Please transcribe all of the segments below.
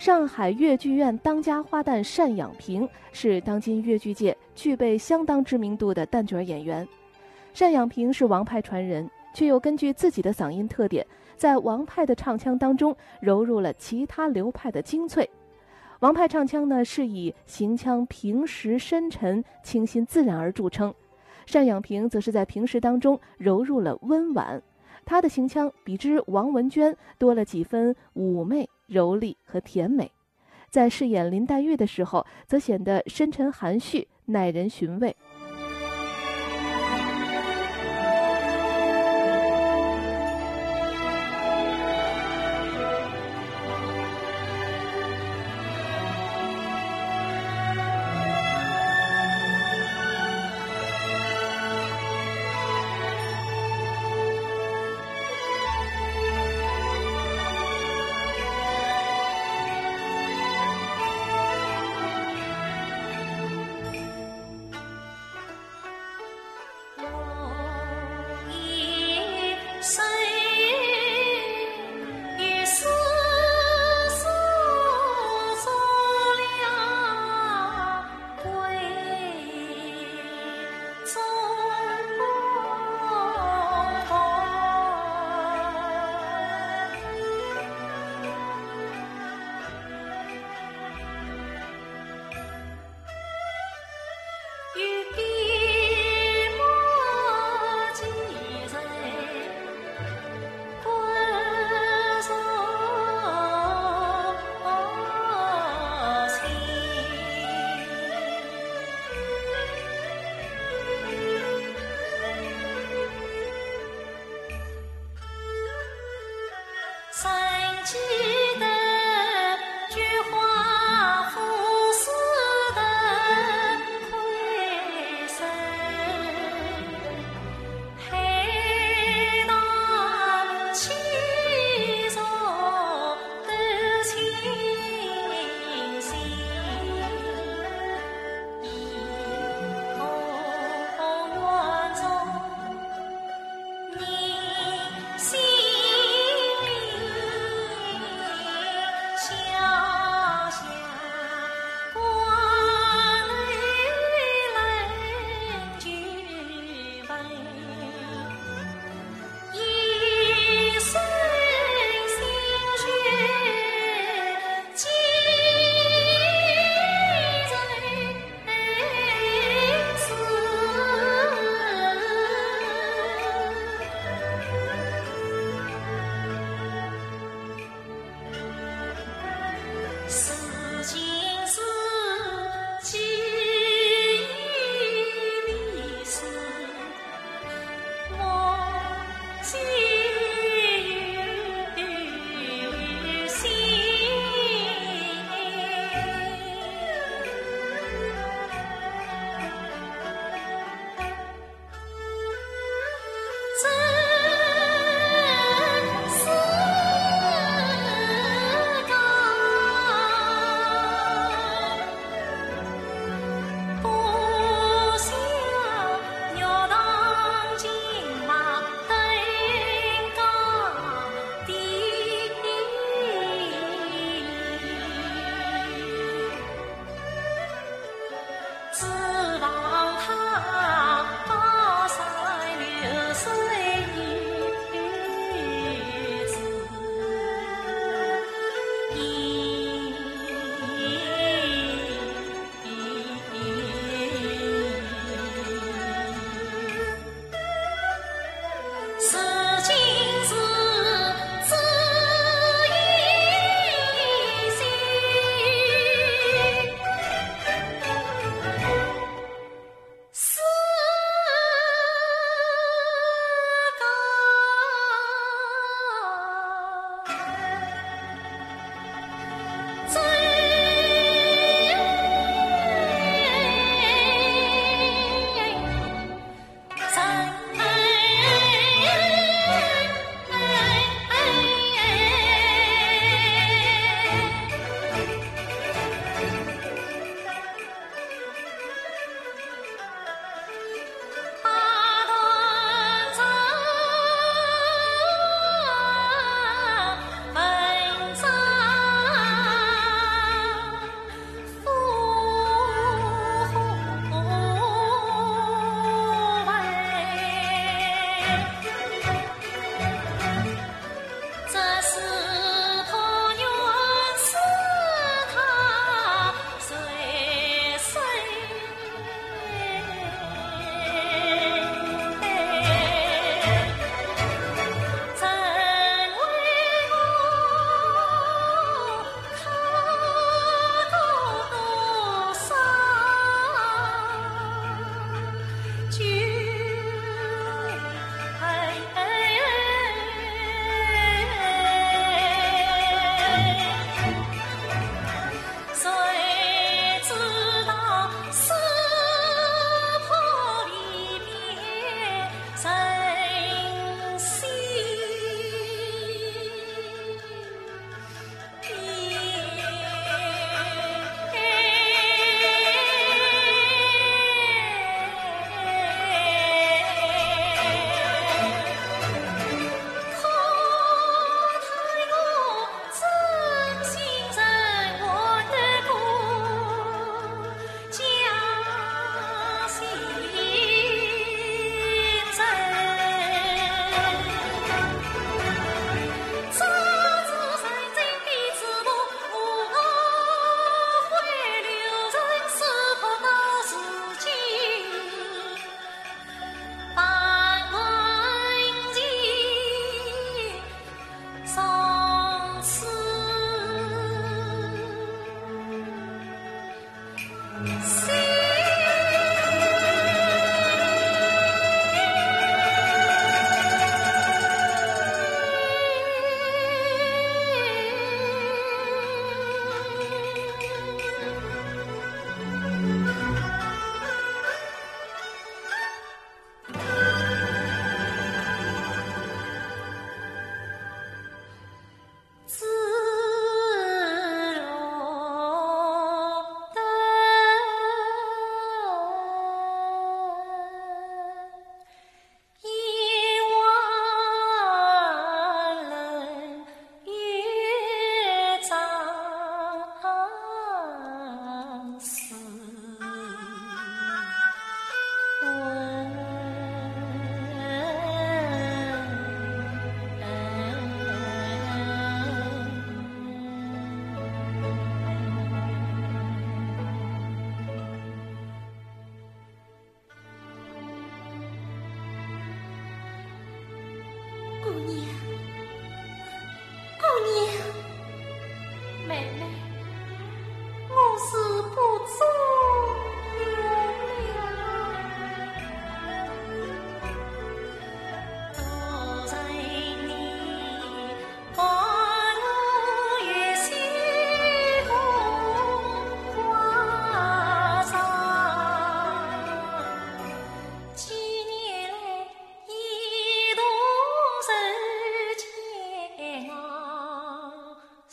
上海越剧院当家花旦单养平是当今越剧界具备相当知名度的旦角演员。单养平是王派传人，却又根据自己的嗓音特点，在王派的唱腔当中融入了其他流派的精粹。王派唱腔呢是以行腔平实深沉、清新自然而著称，单养平则是在平时当中融入了温婉，他的行腔比之王文娟多了几分妩媚、柔丽和甜美，在饰演林黛玉的时候，则显得深沉含蓄、耐人寻味。oh So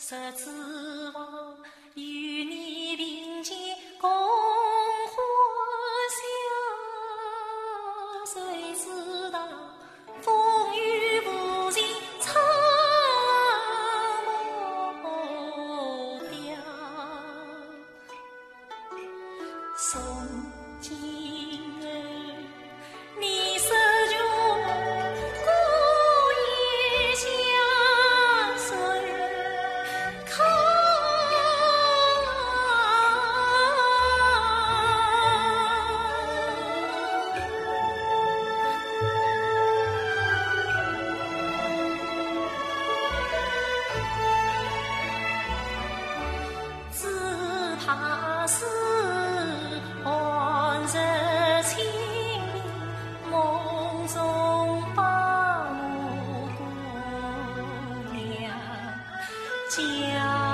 十指房与你并肩共欢笑，谁知道风雨无情苍茫茫，送金儿你。家。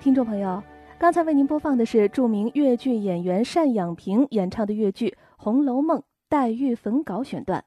听众朋友，刚才为您播放的是著名越剧演员单仰平演唱的越剧《红楼梦》黛玉焚稿选段。